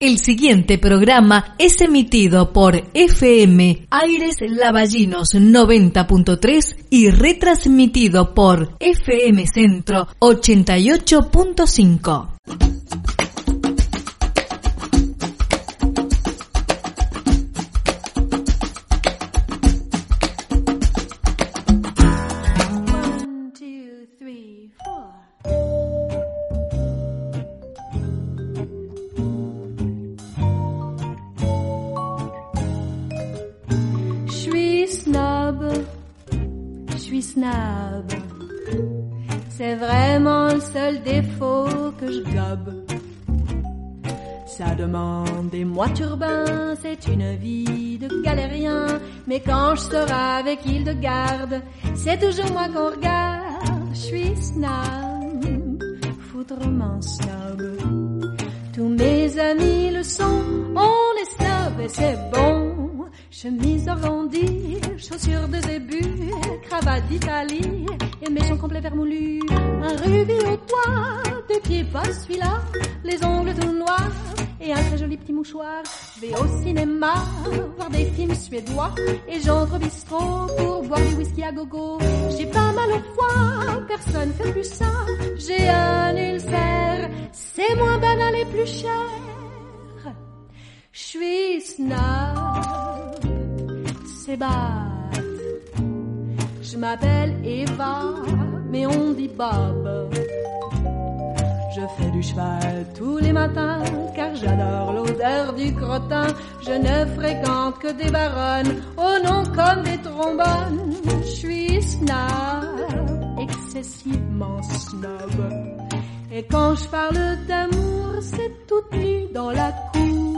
El siguiente programa es emitido por FM Aires Lavallinos 90.3 y retransmitido por FM Centro 88.5. Ça demande des mois turbins, c'est une vie de galérien. Mais quand je serai avec garde c'est toujours moi qu'on regarde. Je suis snob, foutrement snob. Tous mes amis le sont, on est snob et c'est bon. Chemise arrondie, chaussures de zébu, cravate d'Italie et méchant complet vermoulu. Un rubis au toit, des pieds pas celui-là, les ongles tout noirs et un très joli petit mouchoir. Je vais au cinéma, voir des films suédois et j'entre au bistrot pour boire du whisky à gogo. J'ai pas mal au foie, personne fait plus ça. J'ai un ulcère, c'est moins banal et plus cher. Je suis snob je m'appelle Eva, mais on dit Bob. Je fais du cheval tous les matins, car j'adore l'odeur du crottin. Je ne fréquente que des baronnes, oh non, comme des trombones. Je suis snob, excessivement snob. Et quand je parle d'amour, c'est toute nu dans la cour.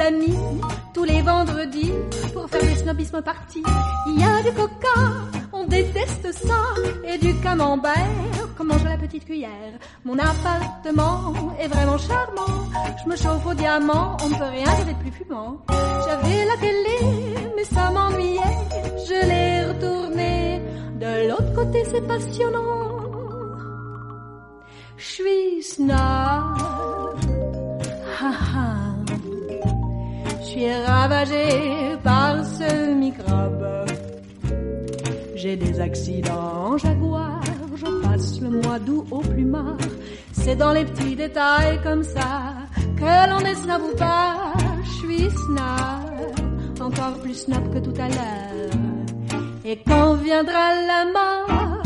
amis tous les vendredis pour faire des snobismes parties. Il y a du coca, on déteste ça, et du camembert, comme mange la petite cuillère. Mon appartement est vraiment charmant, je me chauffe au diamant, on ne peut rien dire de plus fumant. J'avais la télé, mais ça m'ennuyait, je l'ai retournée. De l'autre côté, c'est passionnant. Je suis snob ravagé par ce microbe. J'ai des accidents jaguar, je passe le mois d'août au plumard. C'est dans les petits détails comme ça que l'on est snob ou pas. Je suis snob, encore plus snob que tout à l'heure. Et quand viendra la mort,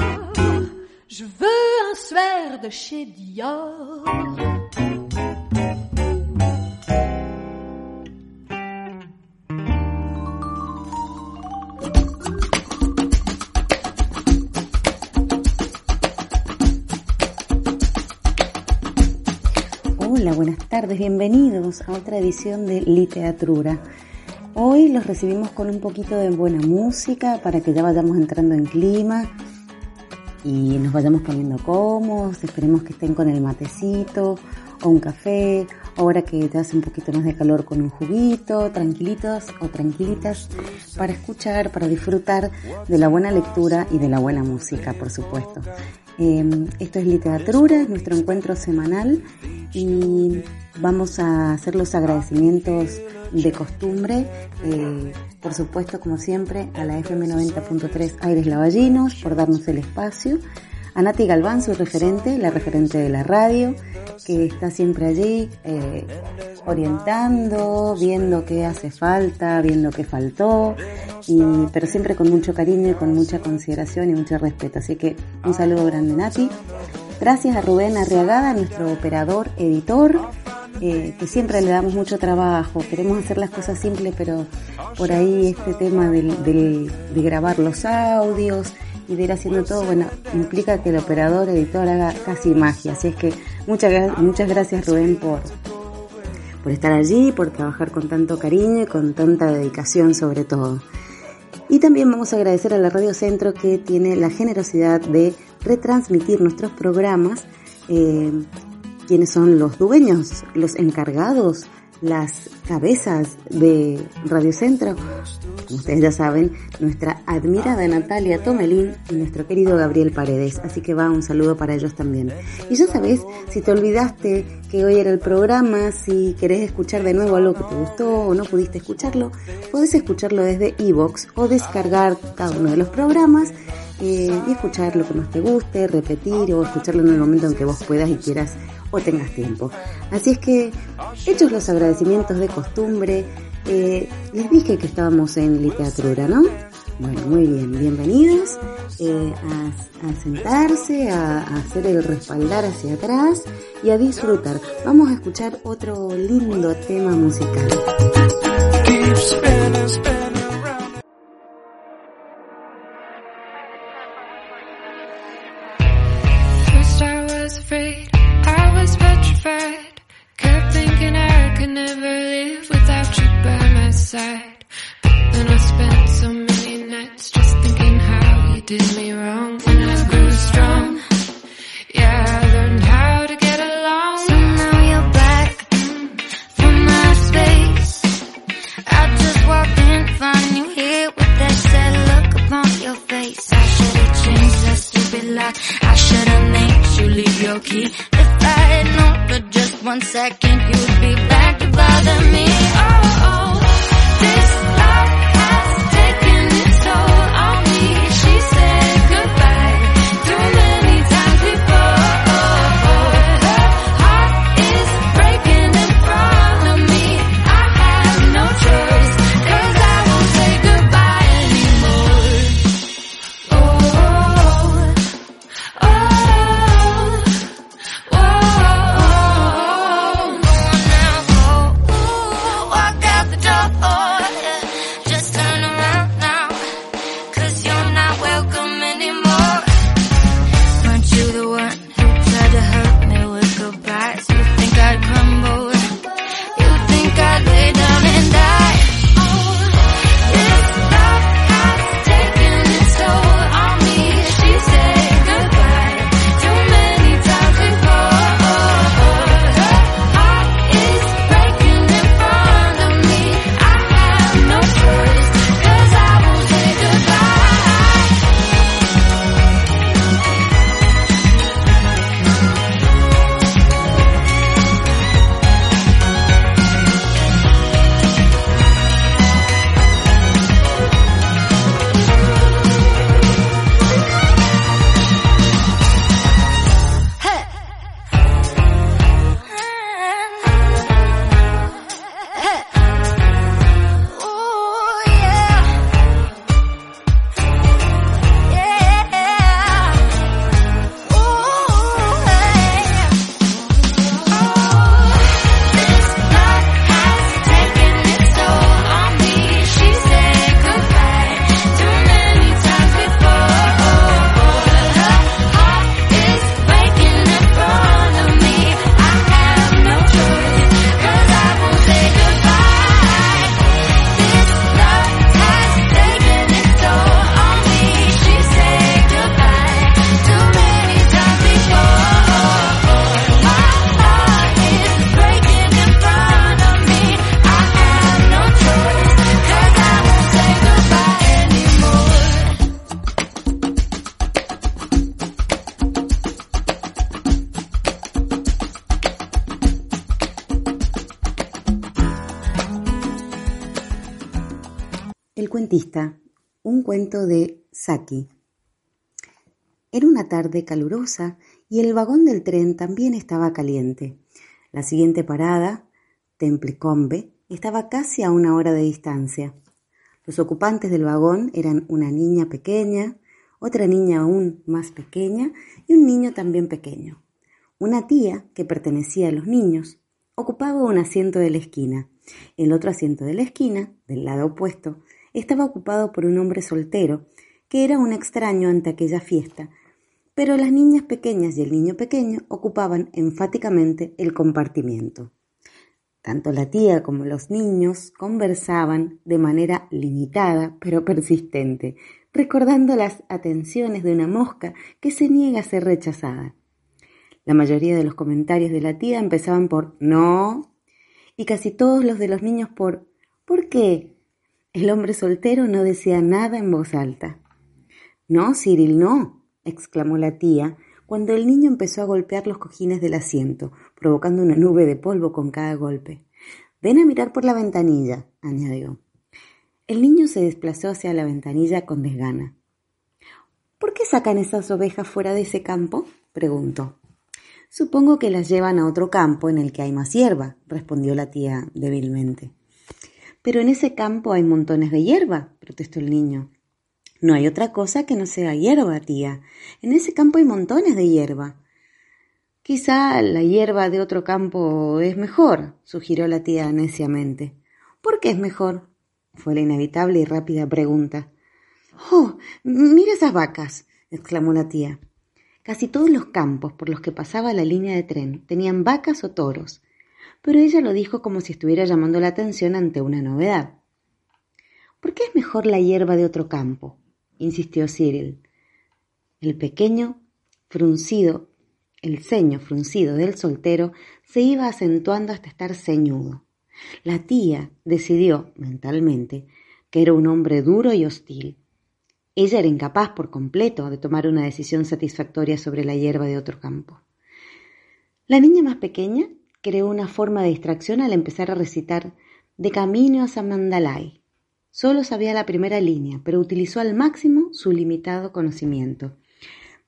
je veux un swear de chez Dior. Hola, buenas tardes, bienvenidos a otra edición de Literatura. Hoy los recibimos con un poquito de buena música para que ya vayamos entrando en clima y nos vayamos poniendo cómodos, esperemos que estén con el matecito o un café, ahora que ya hace un poquito más de calor con un juguito, tranquilitos o tranquilitas para escuchar, para disfrutar de la buena lectura y de la buena música, por supuesto. Em, esto es literatura, es nuestro encuentro semanal y vamos a hacer los agradecimientos de costumbre, eh, por supuesto como siempre a la FM 90.3 Aires Lavallinos por darnos el espacio, a Nati Galván, su referente, la referente de la radio, que está siempre allí eh, orientando, viendo qué hace falta, viendo qué faltó, y, pero siempre con mucho cariño y con mucha consideración y mucho respeto. Así que un saludo grande Nati. Gracias a Rubén Arriagada, nuestro operador, editor, eh, que siempre le damos mucho trabajo. Queremos hacer las cosas simples, pero por ahí este tema de grabar los audios y de ir haciendo todo, bueno, implica que el operador, editor haga casi magia. Así es que muchas, muchas gracias Rubén por, por estar allí, por trabajar con tanto cariño y con tanta dedicación sobre todo. Y también vamos a agradecer a la Radio Centro que tiene la generosidad de retransmitir nuestros programas, eh, quienes son los dueños, los encargados, las cabezas de Radio Centro, como ustedes ya saben, nuestra admirada Natalia Tomelín y nuestro querido Gabriel Paredes. Así que va un saludo para ellos también. Y ya sabes, si te olvidaste que hoy era el programa, si querés escuchar de nuevo algo que te gustó o no pudiste escucharlo, podés escucharlo desde Evox o descargar cada uno de los programas eh, y escuchar lo que más te guste, repetir o escucharlo en el momento en que vos puedas y quieras o tengas tiempo. Así es que, hechos los agradecimientos de costumbre, eh, les dije que estábamos en literatura, ¿no? Bueno, muy bien, bienvenidos eh, a, sentarse, a, a, hacer el respaldar hacia atrás y a disfrutar. Vamos a escuchar otro lindo tema musical. I should've made you leave your key. If I had known for just one second, you'd be back to bother me. Oh, oh. Un cuento de Saki. Era una tarde calurosa y el vagón del tren también estaba caliente. La siguiente parada, Templecombe, estaba casi a una hora de distancia. Los ocupantes del vagón eran una niña pequeña, otra niña aún más pequeña y un niño también pequeño. Una tía, que pertenecía a los niños, ocupaba un asiento de la esquina. El otro asiento de la esquina, del lado opuesto, estaba ocupado por un hombre soltero, que era un extraño ante aquella fiesta, pero las niñas pequeñas y el niño pequeño ocupaban enfáticamente el compartimiento. Tanto la tía como los niños conversaban de manera limitada pero persistente, recordando las atenciones de una mosca que se niega a ser rechazada. La mayoría de los comentarios de la tía empezaban por no y casi todos los de los niños por ¿por qué? El hombre soltero no decía nada en voz alta. No, Cyril, no, exclamó la tía, cuando el niño empezó a golpear los cojines del asiento, provocando una nube de polvo con cada golpe. Ven a mirar por la ventanilla, añadió. El niño se desplazó hacia la ventanilla con desgana. ¿Por qué sacan esas ovejas fuera de ese campo? preguntó. Supongo que las llevan a otro campo en el que hay más hierba, respondió la tía débilmente. Pero en ese campo hay montones de hierba, protestó el niño. No hay otra cosa que no sea hierba, tía. En ese campo hay montones de hierba. Quizá la hierba de otro campo es mejor, sugirió la tía neciamente. ¿Por qué es mejor? fue la inevitable y rápida pregunta. Oh, mira esas vacas, exclamó la tía. Casi todos los campos por los que pasaba la línea de tren tenían vacas o toros, pero ella lo dijo como si estuviera llamando la atención ante una novedad. ¿Por qué es mejor la hierba de otro campo? insistió Cyril. El pequeño, fruncido, el ceño fruncido del soltero se iba acentuando hasta estar ceñudo. La tía decidió, mentalmente, que era un hombre duro y hostil. Ella era incapaz por completo de tomar una decisión satisfactoria sobre la hierba de otro campo. La niña más pequeña creó una forma de distracción al empezar a recitar De camino a Samandalay, Solo sabía la primera línea, pero utilizó al máximo su limitado conocimiento.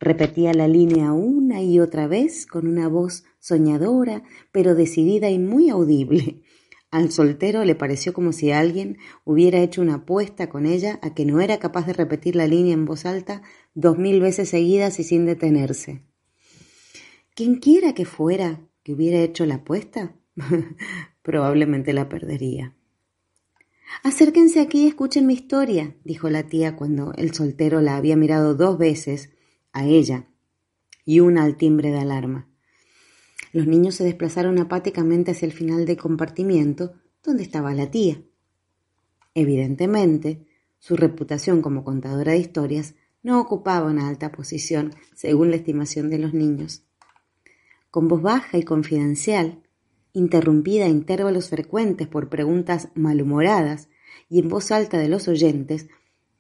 Repetía la línea una y otra vez con una voz soñadora, pero decidida y muy audible. Al soltero le pareció como si alguien hubiera hecho una apuesta con ella a que no era capaz de repetir la línea en voz alta dos mil veces seguidas y sin detenerse. Quien quiera que fuera que hubiera hecho la apuesta, probablemente la perdería. Acérquense aquí y escuchen mi historia, dijo la tía cuando el soltero la había mirado dos veces a ella y una al timbre de alarma. Los niños se desplazaron apáticamente hacia el final del compartimiento donde estaba la tía. Evidentemente, su reputación como contadora de historias no ocupaba una alta posición según la estimación de los niños. Con voz baja y confidencial, interrumpida a intervalos frecuentes por preguntas malhumoradas y en voz alta de los oyentes,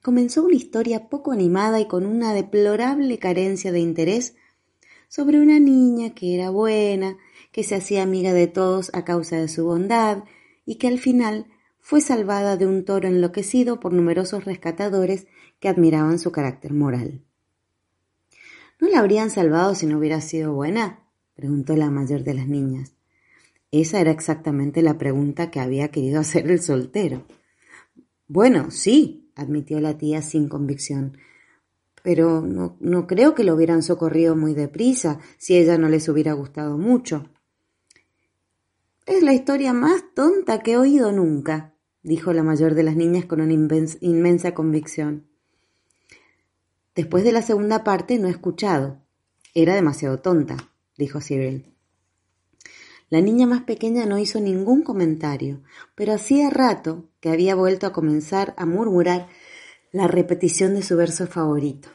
comenzó una historia poco animada y con una deplorable carencia de interés sobre una niña que era buena, que se hacía amiga de todos a causa de su bondad y que al final fue salvada de un toro enloquecido por numerosos rescatadores que admiraban su carácter moral. ¿No la habrían salvado si no hubiera sido buena? Preguntó la mayor de las niñas. Esa era exactamente la pregunta que había querido hacer el soltero. Bueno, sí, admitió la tía sin convicción, pero no, no creo que lo hubieran socorrido muy deprisa si ella no les hubiera gustado mucho. Es la historia más tonta que he oído nunca, dijo la mayor de las niñas con una inmensa convicción. Después de la segunda parte no he escuchado. Era demasiado tonta, dijo Cyril. La niña más pequeña no hizo ningún comentario, pero hacía rato que había vuelto a comenzar a murmurar la repetición de su verso favorito.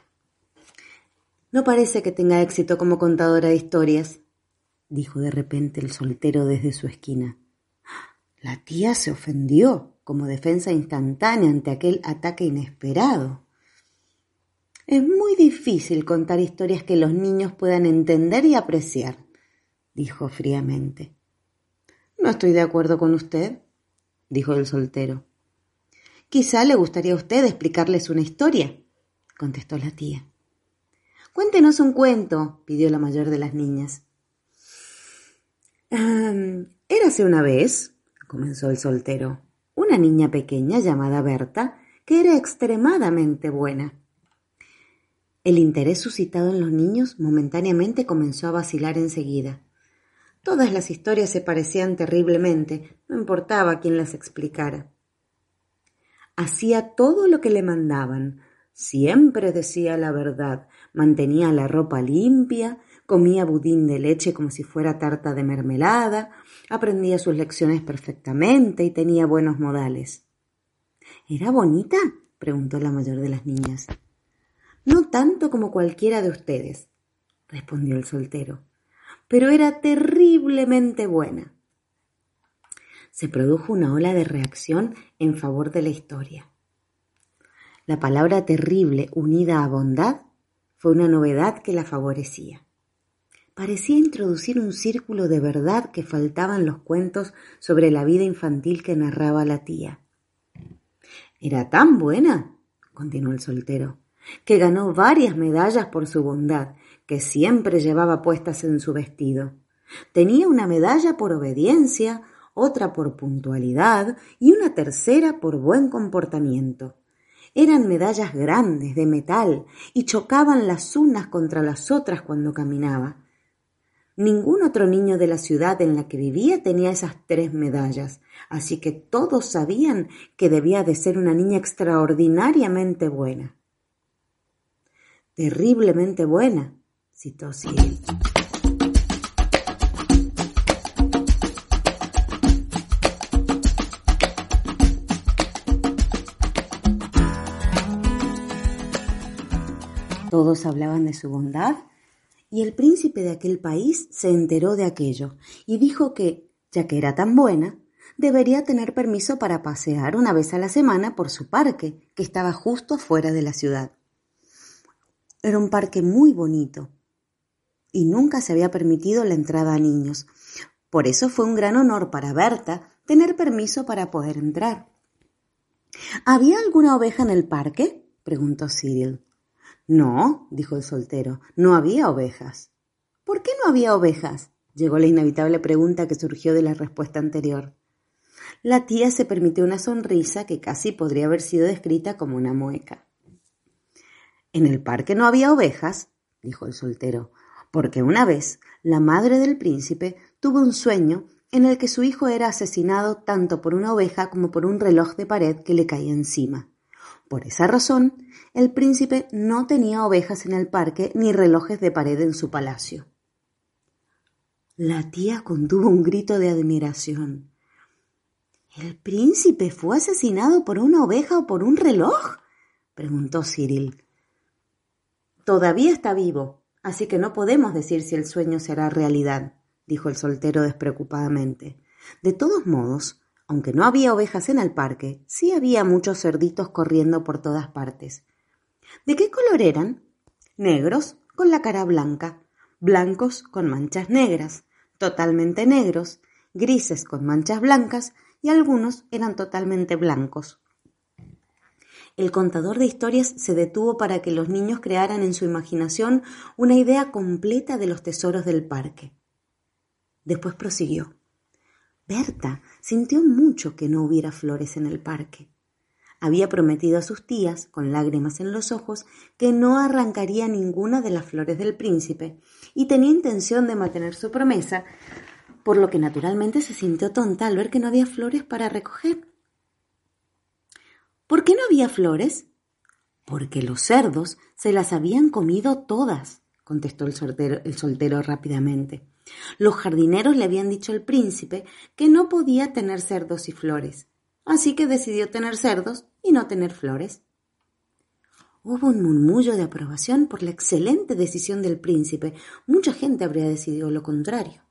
No parece que tenga éxito como contadora de historias, dijo de repente el soltero desde su esquina. La tía se ofendió como defensa instantánea ante aquel ataque inesperado. Es muy difícil contar historias que los niños puedan entender y apreciar dijo fríamente. No estoy de acuerdo con usted, dijo el soltero. Quizá le gustaría a usted explicarles una historia, contestó la tía. Cuéntenos un cuento, pidió la mayor de las niñas. érase una vez, comenzó el soltero, una niña pequeña llamada Berta, que era extremadamente buena. El interés suscitado en los niños momentáneamente comenzó a vacilar enseguida. Todas las historias se parecían terriblemente, no importaba quién las explicara. Hacía todo lo que le mandaban, siempre decía la verdad, mantenía la ropa limpia, Comía budín de leche como si fuera tarta de mermelada, aprendía sus lecciones perfectamente y tenía buenos modales. ¿Era bonita? preguntó la mayor de las niñas. No tanto como cualquiera de ustedes, respondió el soltero, pero era terriblemente buena. Se produjo una ola de reacción en favor de la historia. La palabra terrible unida a bondad fue una novedad que la favorecía. Parecía introducir un círculo de verdad que faltaban los cuentos sobre la vida infantil que narraba la tía. Era tan buena, continuó el soltero, que ganó varias medallas por su bondad, que siempre llevaba puestas en su vestido. Tenía una medalla por obediencia, otra por puntualidad y una tercera por buen comportamiento. Eran medallas grandes de metal y chocaban las unas contra las otras cuando caminaba. Ningún otro niño de la ciudad en la que vivía tenía esas tres medallas, así que todos sabían que debía de ser una niña extraordinariamente buena. Terriblemente buena, citó Cyril. Todos hablaban de su bondad y el príncipe de aquel país se enteró de aquello y dijo que, ya que era tan buena, debería tener permiso para pasear una vez a la semana por su parque, que estaba justo fuera de la ciudad. Era un parque muy bonito y nunca se había permitido la entrada a niños. Por eso fue un gran honor para Berta tener permiso para poder entrar. ¿Había alguna oveja en el parque? preguntó Cyril. No, dijo el soltero, no había ovejas. ¿Por qué no había ovejas? llegó la inevitable pregunta que surgió de la respuesta anterior. La tía se permitió una sonrisa que casi podría haber sido descrita como una mueca. En el parque no había ovejas, dijo el soltero, porque una vez la madre del príncipe tuvo un sueño en el que su hijo era asesinado tanto por una oveja como por un reloj de pared que le caía encima. Por esa razón, el príncipe no tenía ovejas en el parque ni relojes de pared en su palacio. La tía contuvo un grito de admiración. ¿El príncipe fue asesinado por una oveja o por un reloj? preguntó Cyril. Todavía está vivo, así que no podemos decir si el sueño será realidad, dijo el soltero despreocupadamente. De todos modos, aunque no había ovejas en el parque, sí había muchos cerditos corriendo por todas partes. ¿De qué color eran? Negros, con la cara blanca, blancos con manchas negras, totalmente negros, grises con manchas blancas y algunos eran totalmente blancos. El contador de historias se detuvo para que los niños crearan en su imaginación una idea completa de los tesoros del parque. Después prosiguió. Berta sintió mucho que no hubiera flores en el parque. Había prometido a sus tías, con lágrimas en los ojos, que no arrancaría ninguna de las flores del príncipe, y tenía intención de mantener su promesa, por lo que naturalmente se sintió tonta al ver que no había flores para recoger. ¿Por qué no había flores? Porque los cerdos se las habían comido todas, contestó el soltero, el soltero rápidamente. Los jardineros le habían dicho al príncipe que no podía tener cerdos y flores, así que decidió tener cerdos y no tener flores. Hubo un murmullo de aprobación por la excelente decisión del príncipe. Mucha gente habría decidido lo contrario.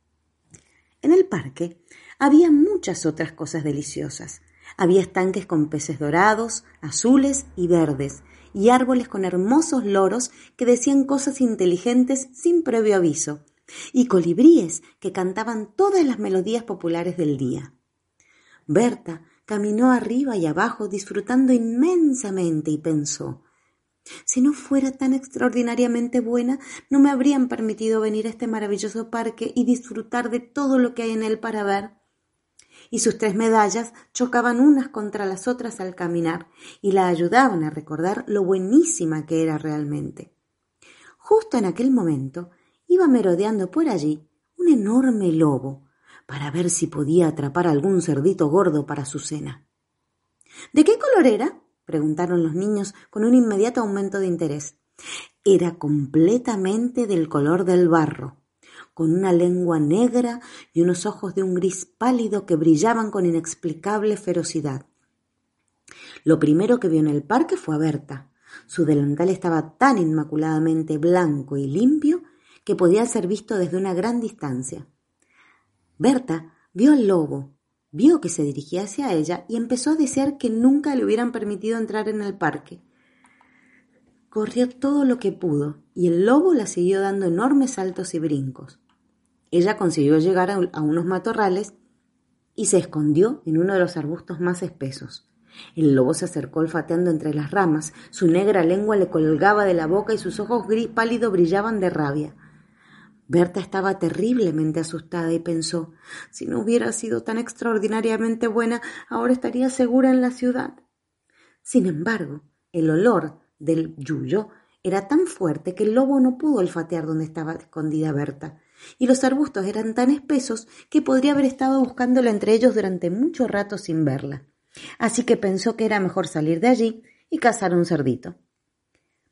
En el parque había muchas otras cosas deliciosas. Había estanques con peces dorados, azules y verdes, y árboles con hermosos loros que decían cosas inteligentes sin previo aviso, y colibríes que cantaban todas las melodías populares del día. Berta caminó arriba y abajo disfrutando inmensamente y pensó si no fuera tan extraordinariamente buena, no me habrían permitido venir a este maravilloso parque y disfrutar de todo lo que hay en él para ver. Y sus tres medallas chocaban unas contra las otras al caminar y la ayudaban a recordar lo buenísima que era realmente. Justo en aquel momento iba merodeando por allí un enorme lobo para ver si podía atrapar algún cerdito gordo para su cena. ¿De qué color era? preguntaron los niños con un inmediato aumento de interés. Era completamente del color del barro, con una lengua negra y unos ojos de un gris pálido que brillaban con inexplicable ferocidad. Lo primero que vio en el parque fue a Berta. Su delantal estaba tan inmaculadamente blanco y limpio que podía ser visto desde una gran distancia. Berta vio al lobo, vio que se dirigía hacia ella y empezó a desear que nunca le hubieran permitido entrar en el parque. Corrió todo lo que pudo y el lobo la siguió dando enormes saltos y brincos. Ella consiguió llegar a unos matorrales y se escondió en uno de los arbustos más espesos. El lobo se acercó olfateando entre las ramas, su negra lengua le colgaba de la boca y sus ojos gris pálido brillaban de rabia. Berta estaba terriblemente asustada y pensó, si no hubiera sido tan extraordinariamente buena, ahora estaría segura en la ciudad. Sin embargo, el olor del yuyo era tan fuerte que el lobo no pudo olfatear donde estaba escondida Berta, y los arbustos eran tan espesos que podría haber estado buscándola entre ellos durante mucho rato sin verla. Así que pensó que era mejor salir de allí y cazar un cerdito.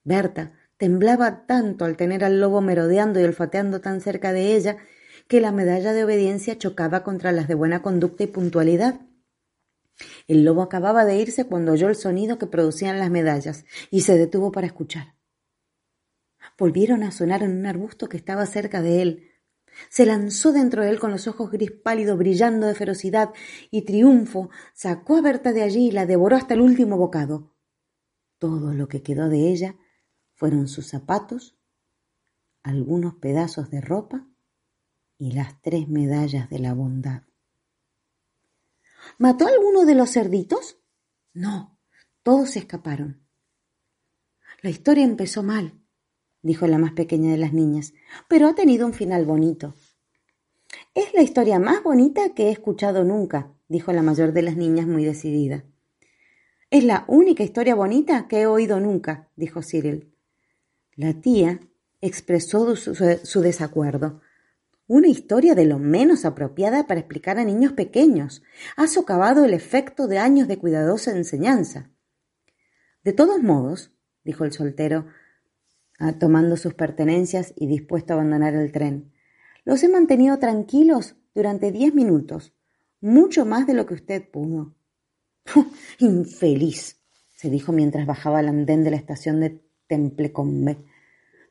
Berta Temblaba tanto al tener al lobo merodeando y olfateando tan cerca de ella que la medalla de obediencia chocaba contra las de buena conducta y puntualidad. El lobo acababa de irse cuando oyó el sonido que producían las medallas y se detuvo para escuchar. Volvieron a sonar en un arbusto que estaba cerca de él. Se lanzó dentro de él con los ojos gris pálido brillando de ferocidad y triunfo, sacó a Berta de allí y la devoró hasta el último bocado. Todo lo que quedó de ella fueron sus zapatos, algunos pedazos de ropa y las tres medallas de la bondad. ¿Mató a alguno de los cerditos? No, todos escaparon. La historia empezó mal, dijo la más pequeña de las niñas, pero ha tenido un final bonito. Es la historia más bonita que he escuchado nunca, dijo la mayor de las niñas muy decidida. Es la única historia bonita que he oído nunca, dijo Cyril. La tía expresó su, desacuerdo. Una historia de lo menos apropiada para explicar a niños pequeños. Ha socavado el efecto de años de cuidadosa enseñanza. De todos modos, dijo el soltero, tomando sus pertenencias y dispuesto a abandonar el tren, los he mantenido tranquilos durante diez minutos, mucho más de lo que usted pudo. Infeliz, se dijo mientras bajaba al andén de la estación de Templecombe.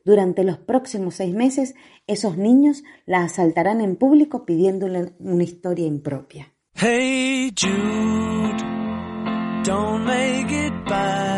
Durante los próximos seis meses, esos niños la asaltarán en público pidiéndole una historia impropia. Hey Jude, don't make it.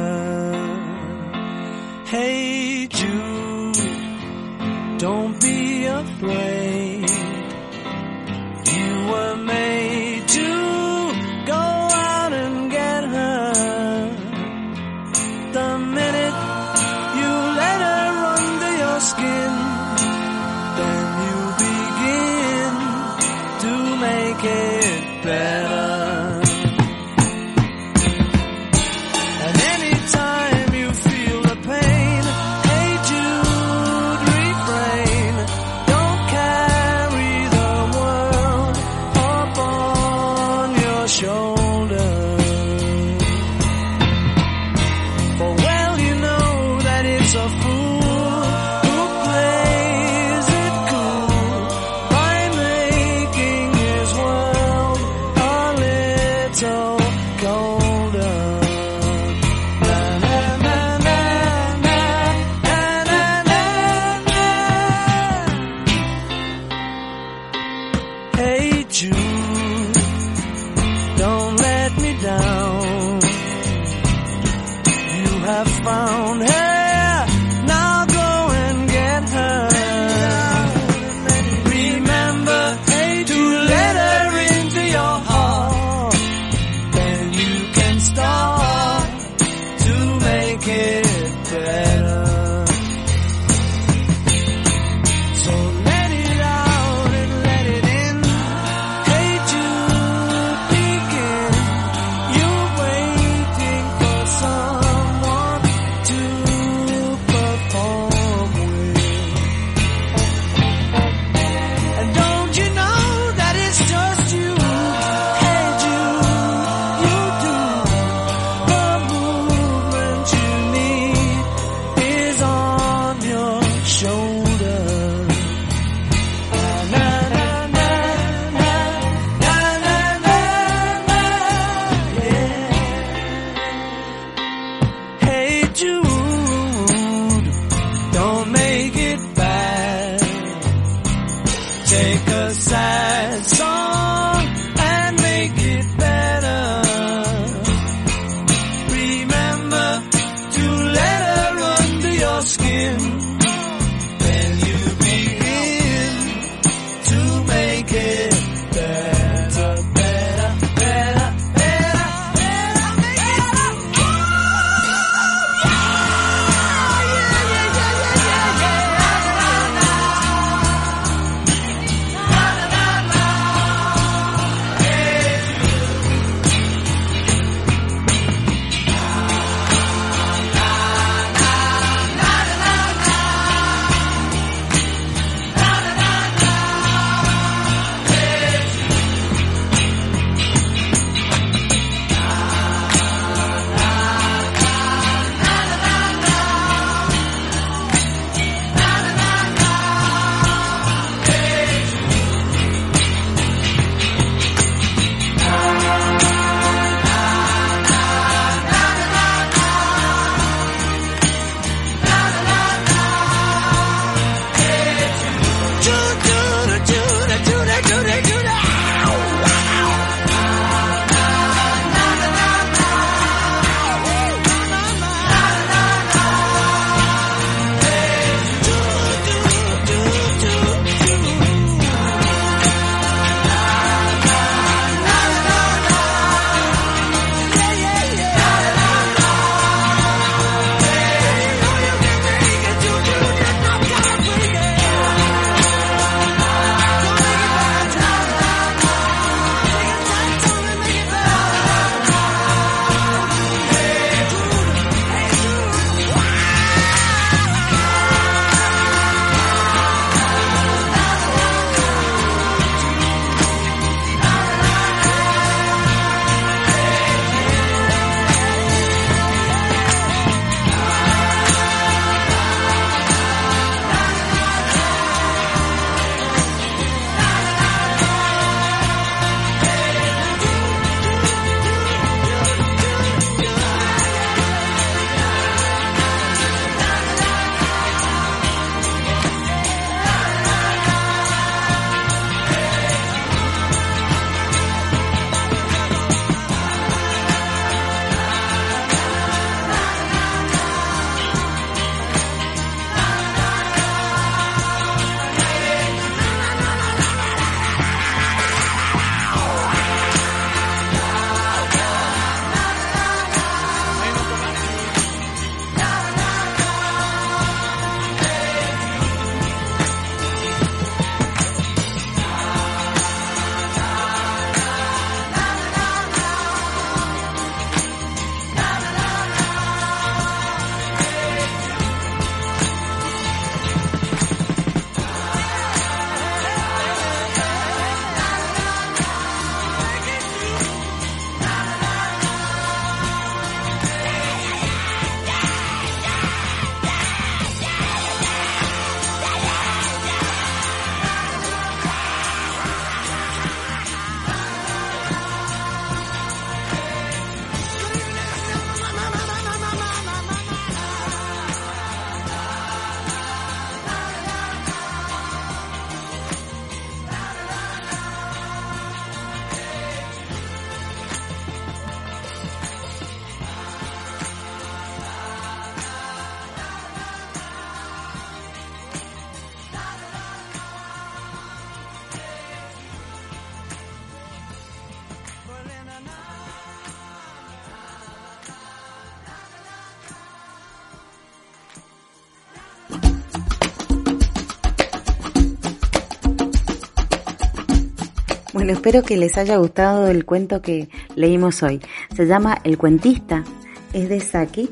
Bueno, espero que les haya gustado el cuento que leímos hoy. Se llama El cuentista, es de Saki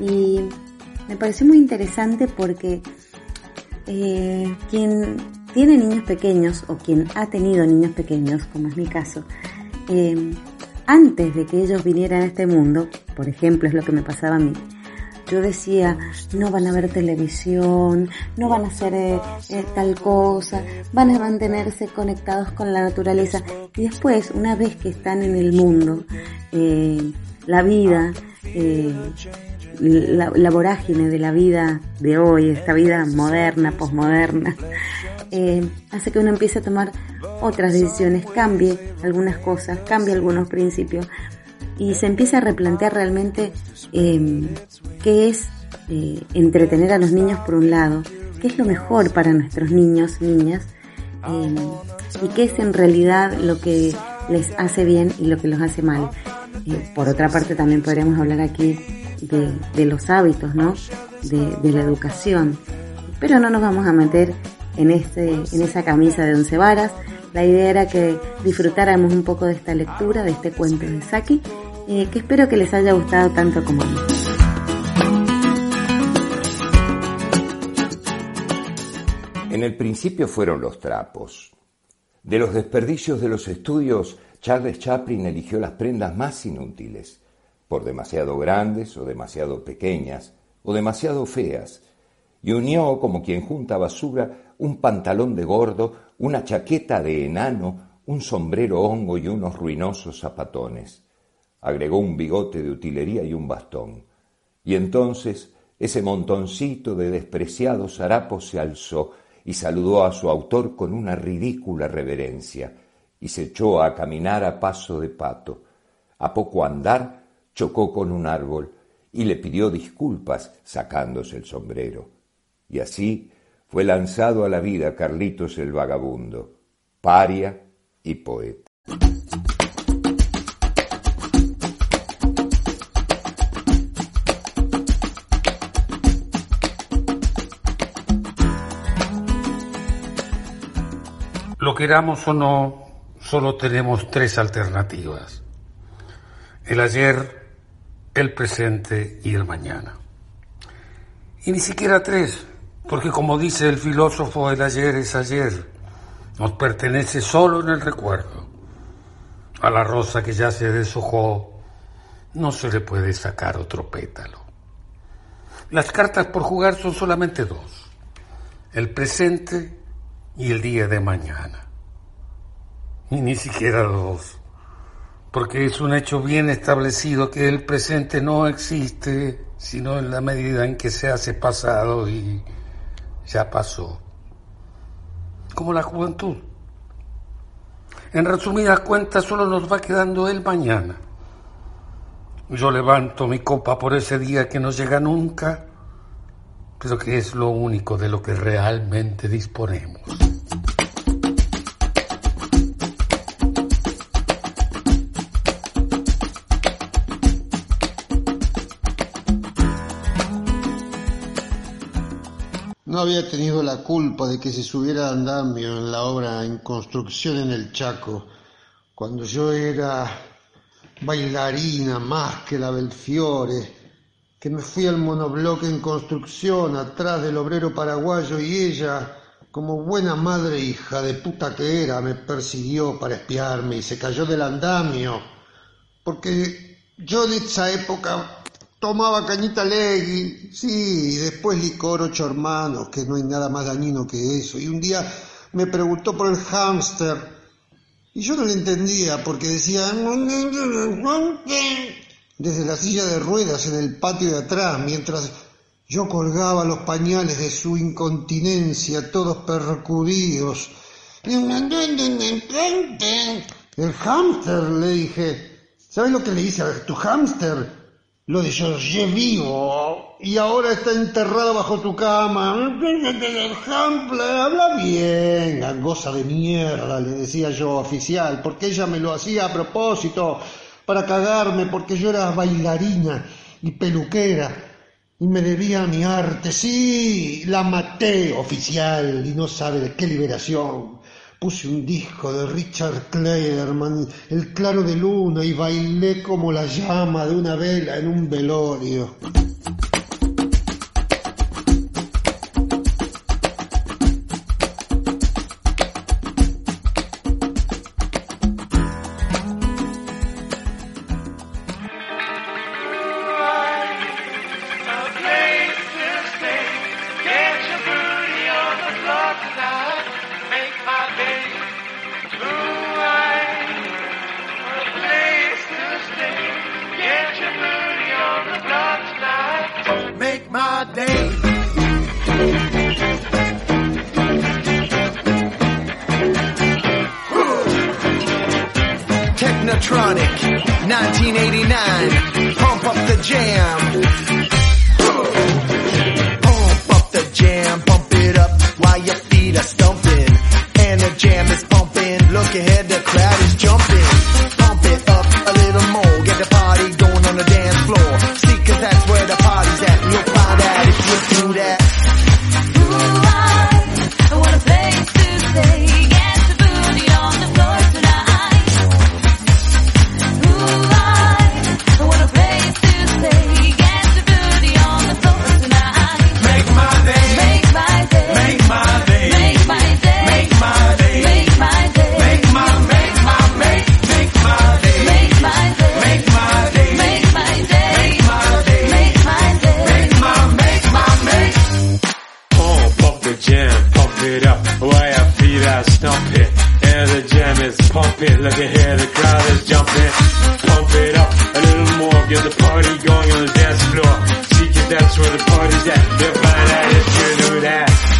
y me pareció muy interesante porque eh, quien tiene niños pequeños o quien ha tenido niños pequeños, como es mi caso, eh, antes de que ellos vinieran a este mundo, por ejemplo, es lo que me pasaba a mí, yo decía, no van a ver televisión, no van a hacer eh, eh, tal cosa, van a mantenerse conectados con la naturaleza. Y después, una vez que están en el mundo, eh, la vida, la, vorágine de la vida de hoy, esta vida moderna, posmoderna, hace que uno empiece a tomar otras decisiones, cambie algunas cosas, cambie algunos principios y se empieza a replantear realmente eh, qué es eh, entretener a los niños por un lado, qué es lo mejor para nuestros niños, niñas, eh, y qué es en realidad lo que les hace bien y lo que los hace mal. Eh, por otra parte también podríamos hablar aquí de, de los hábitos, ¿no? De, de, la educación. Pero no nos vamos a meter en, este, en esa camisa de once varas. La idea era que disfrutáramos un poco de esta lectura, de este cuento de Saki, eh, que espero que les haya gustado tanto como a mí. En el principio fueron los trapos. De los desperdicios de los estudios, Charles Chaplin eligió las prendas más inútiles, por demasiado grandes o demasiado pequeñas o demasiado feas, y unió, como quien junta basura, un pantalón de gordo, una chaqueta de enano, un sombrero hongo y unos ruinosos zapatones. Agregó un bigote de utilería y un bastón. Y entonces ese montoncito de despreciados harapos se alzó y saludó a su autor con una ridícula reverencia, y se echó a caminar a paso de pato. A poco andar chocó con un árbol y le pidió disculpas sacándose el sombrero. Y así fue lanzado a la vida Carlitos el vagabundo, paria y poeta. Queramos o no, solo tenemos tres alternativas. El ayer, el presente y el mañana. Y ni siquiera tres, porque como dice el filósofo, el ayer es ayer, nos pertenece solo en el recuerdo. A la rosa que ya se deshojó, no se le puede sacar otro pétalo. Las cartas por jugar son solamente dos, el presente y el día de mañana. Y ni siquiera dos, porque es un hecho bien establecido que el presente no existe sino en la medida en que se hace pasado y ya pasó. Como la juventud. En resumidas cuentas, solo nos va quedando el mañana. Yo levanto mi copa por ese día que no llega nunca, pero que es lo único de lo que realmente disponemos. No había tenido la culpa de que se subiera andamio en la obra en construcción en el Chaco, cuando yo era bailarina más que la Belfiore, que me fui al monobloque en construcción atrás del obrero paraguayo y ella, como buena madre hija de puta que era, me persiguió para espiarme y se cayó del andamio, porque yo en esa época tomaba cañita legui, sí, y después licor ocho hermanos, que no hay nada más dañino que eso, y un día me preguntó por el hámster, y yo no le entendía porque decía desde la silla de ruedas en el patio de atrás, mientras yo colgaba los pañales de su incontinencia, todos percudidos. El hámster, le dije. ¿Sabes lo que le hice a tu hámster? Lo de George vivo y ahora está enterrado bajo tu cama. Habla bien, gangosa de mierda, le decía yo oficial, porque ella me lo hacía a propósito, para cagarme, porque yo era bailarina y peluquera y me debía mi arte. Sí, la maté oficial y no sabe de qué liberación. Puse un disco de Richard Clayderman, El claro de luna, y bailé como la llama de una vela en un velorio. Party going on the dance floor. See, that's where the party's at. You'll find out if you do that.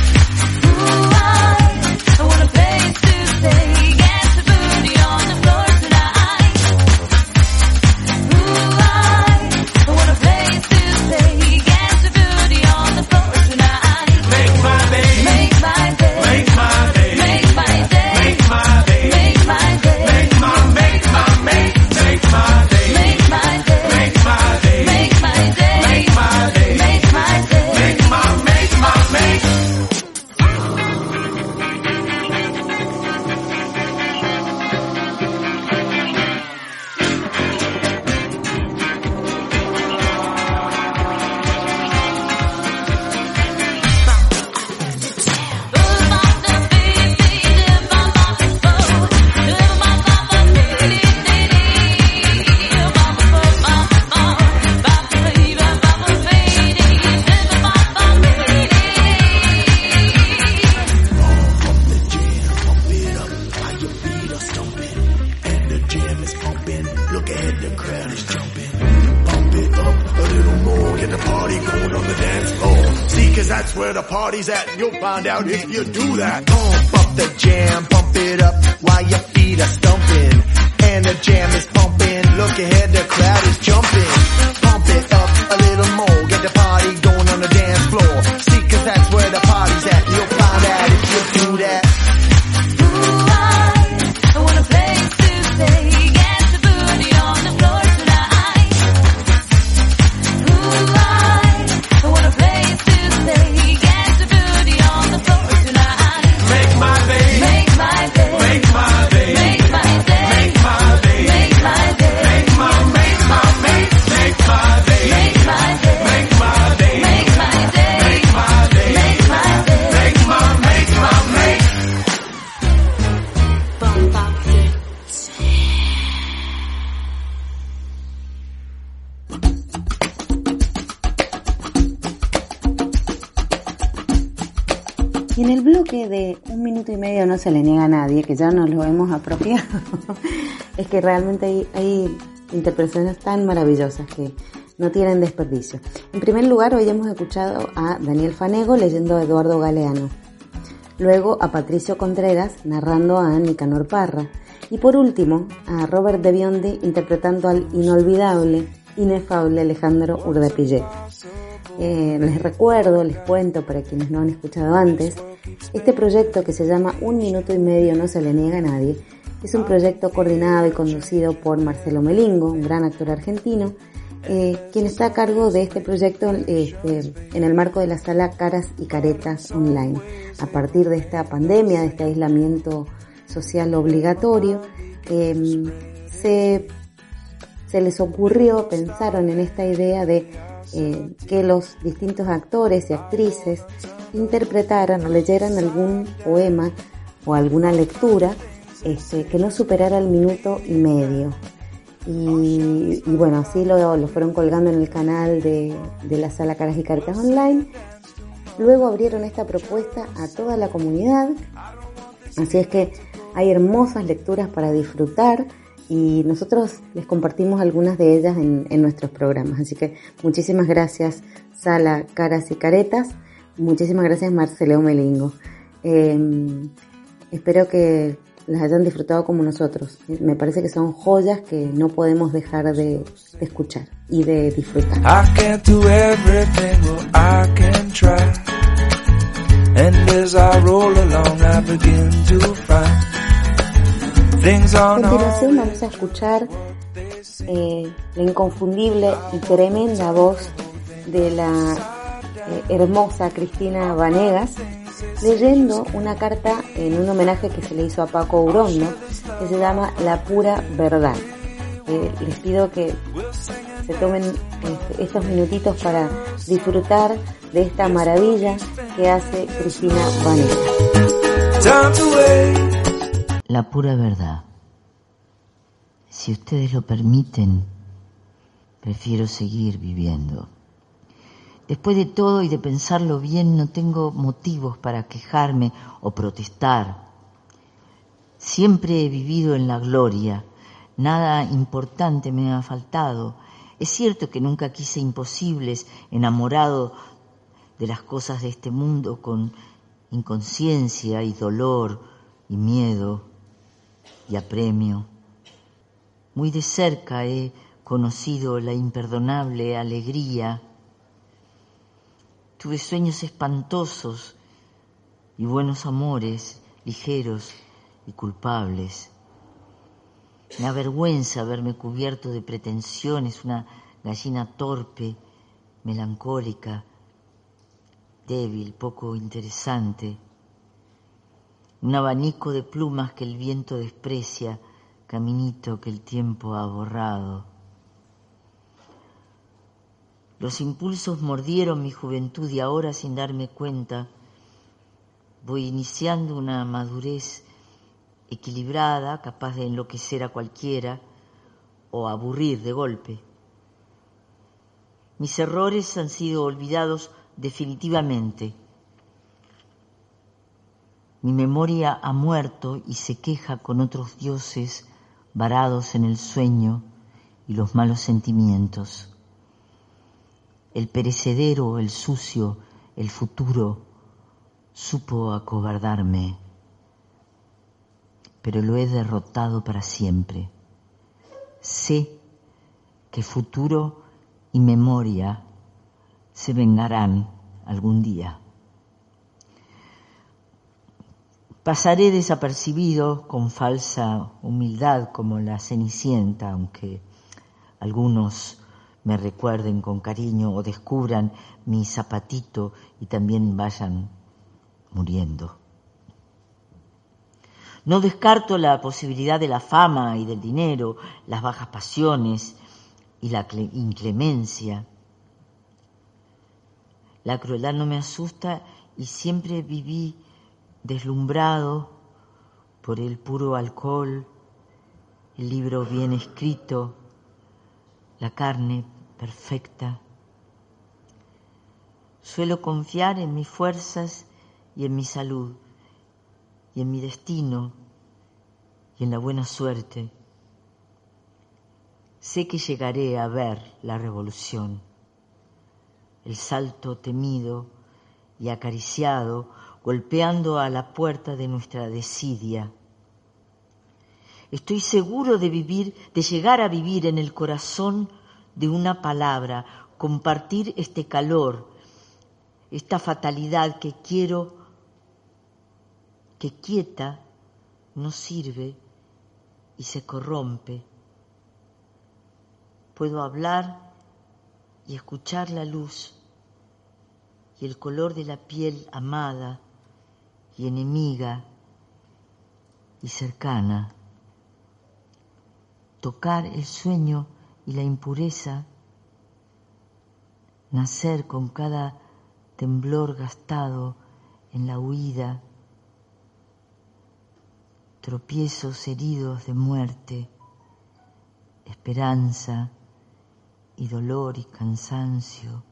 Y en el bloque de un minuto y medio no se le niega a nadie, que ya nos lo hemos apropiado, es que realmente hay, interpretaciones tan maravillosas que no tienen desperdicio. En primer lugar, hoy hemos escuchado a Daniel Fanego leyendo a Eduardo Galeano. Luego a Patricio Contreras narrando a Nicanor Parra. Y por último, a Robert De Biondi interpretando al inolvidable, inefable Alejandro Urdapillé. Eh, les recuerdo, les cuento para quienes no han escuchado antes, este proyecto que se llama Un Minuto y Medio No Se Le Niega a Nadie es un proyecto coordinado y conducido por Marcelo Melingo, un gran actor argentino, eh, quien está a cargo de este proyecto este, en el marco de la sala Caras y Caretas Online. A partir de esta pandemia, de este aislamiento social obligatorio, eh, se, se les ocurrió, pensaron en esta idea de eh, que los distintos actores y actrices interpretaran o leyeran algún poema o alguna lectura este, que no superara el minuto y medio. Y, bueno, así lo, lo, fueron colgando en el canal de, de la sala Caras y Cartas Online. Luego abrieron esta propuesta a toda la comunidad. Así es que hay hermosas lecturas para disfrutar y nosotros les compartimos algunas de ellas en, en, nuestros programas. Así que muchísimas gracias Sala Caras y Caretas, muchísimas gracias Marceleo Melingo. Eh, espero que las hayan disfrutado como nosotros. Me parece que son joyas que no podemos dejar de, escuchar y de disfrutar. I can try. And as I roll along, I begin to find A continuación vamos a escuchar eh, la inconfundible y tremenda voz de la eh, hermosa Cristina Vanegas leyendo una carta en un homenaje que se le hizo a Paco Urondo que se llama La pura verdad. Eh, les pido que se tomen este, estos minutitos para disfrutar de esta maravilla que hace Cristina Vanegas. La pura verdad. Si ustedes lo permiten, prefiero seguir viviendo. Después de todo y de pensarlo bien, no tengo motivos para quejarme o protestar. Siempre he vivido en la gloria, nada importante me ha faltado. Es cierto que nunca quise imposibles, enamorado de las cosas de este mundo con inconsciencia y dolor y miedo y apremio. Muy de cerca he conocido la imperdonable alegría. Tuve sueños espantosos y buenos amores ligeros y culpables. Me avergüenza verme cubierto de pretensiones, una gallina torpe, melancólica, débil, poco interesante, un abanico de plumas que el viento desprecia, caminito que el tiempo ha borrado. Los impulsos mordieron mi juventud y ahora sin darme cuenta voy iniciando una madurez equilibrada, capaz de enloquecer a cualquiera o aburrir de golpe. Mis errores han sido olvidados definitivamente. Mi memoria ha muerto y se queja con otros dioses varados en el sueño y los malos sentimientos. El perecedero, el sucio, el futuro supo acobardarme, pero lo he derrotado para siempre. Sé que futuro y memoria se vengarán algún día. Pasaré desapercibido con falsa humildad como la cenicienta, aunque algunos me recuerden con cariño o descubran mi zapatito y también vayan muriendo. No descarto la posibilidad de la fama y del dinero, las bajas pasiones y la inclemencia. La crueldad no me asusta y siempre viví deslumbrado por el puro alcohol, el libro bien escrito, la carne perfecta. Suelo confiar en mis fuerzas y en mi salud y en mi destino y en la buena suerte. Sé que llegaré a ver la revolución, el salto temido y acariciado golpeando a la puerta de nuestra desidia. Estoy seguro de vivir, de llegar a vivir en el corazón de una palabra, compartir este calor, esta fatalidad que quiero, que quieta no sirve y se corrompe. Puedo hablar y escuchar la luz y el color de la piel amada y enemiga y cercana, tocar el sueño y la impureza, nacer con cada temblor gastado en la huida, tropiezos heridos de muerte, esperanza y dolor y cansancio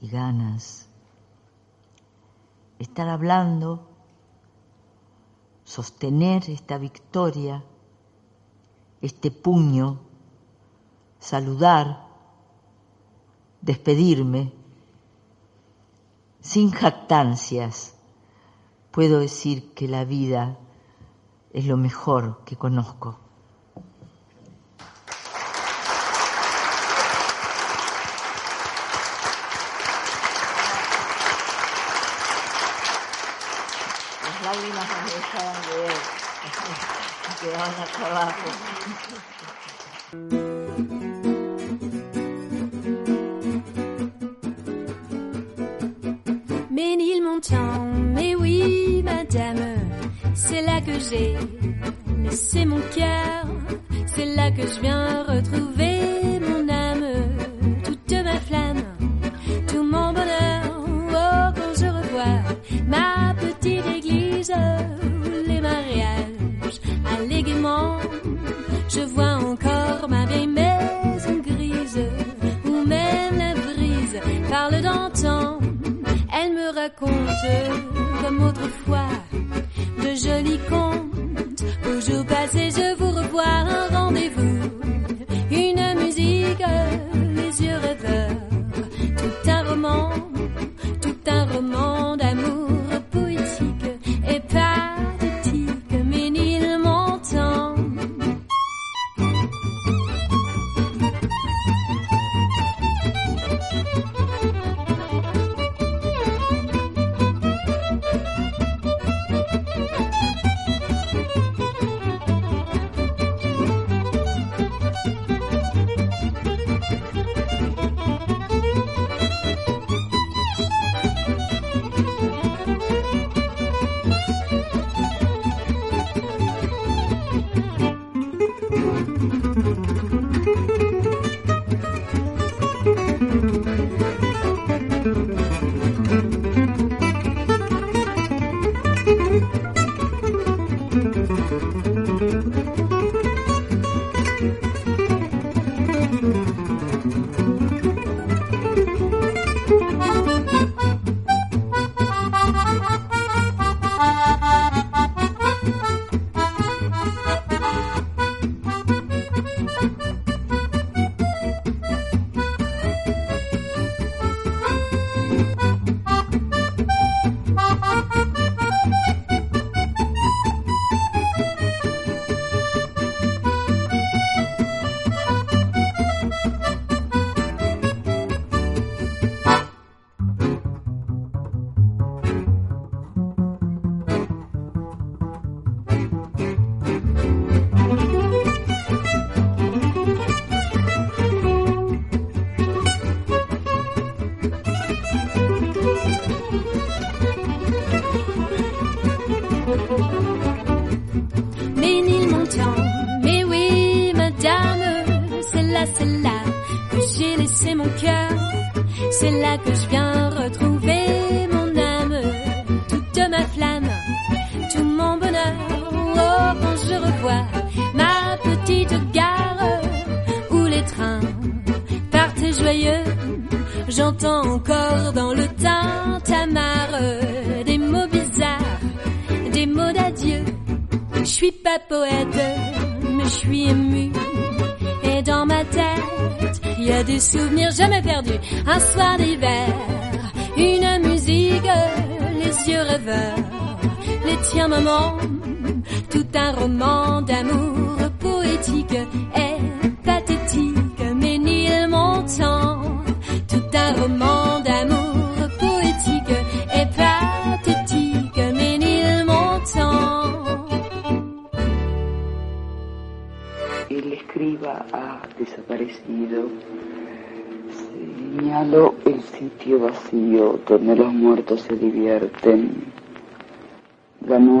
y ganas estar hablando, sostener esta victoria, este puño, saludar, despedirme, sin jactancias, puedo decir que la vida es lo mejor que conozco. Acá abajo. Ménilmontant, mais oui, madame, c'est là que j'ai laissé mon cœur, c'est là que je viens retrouver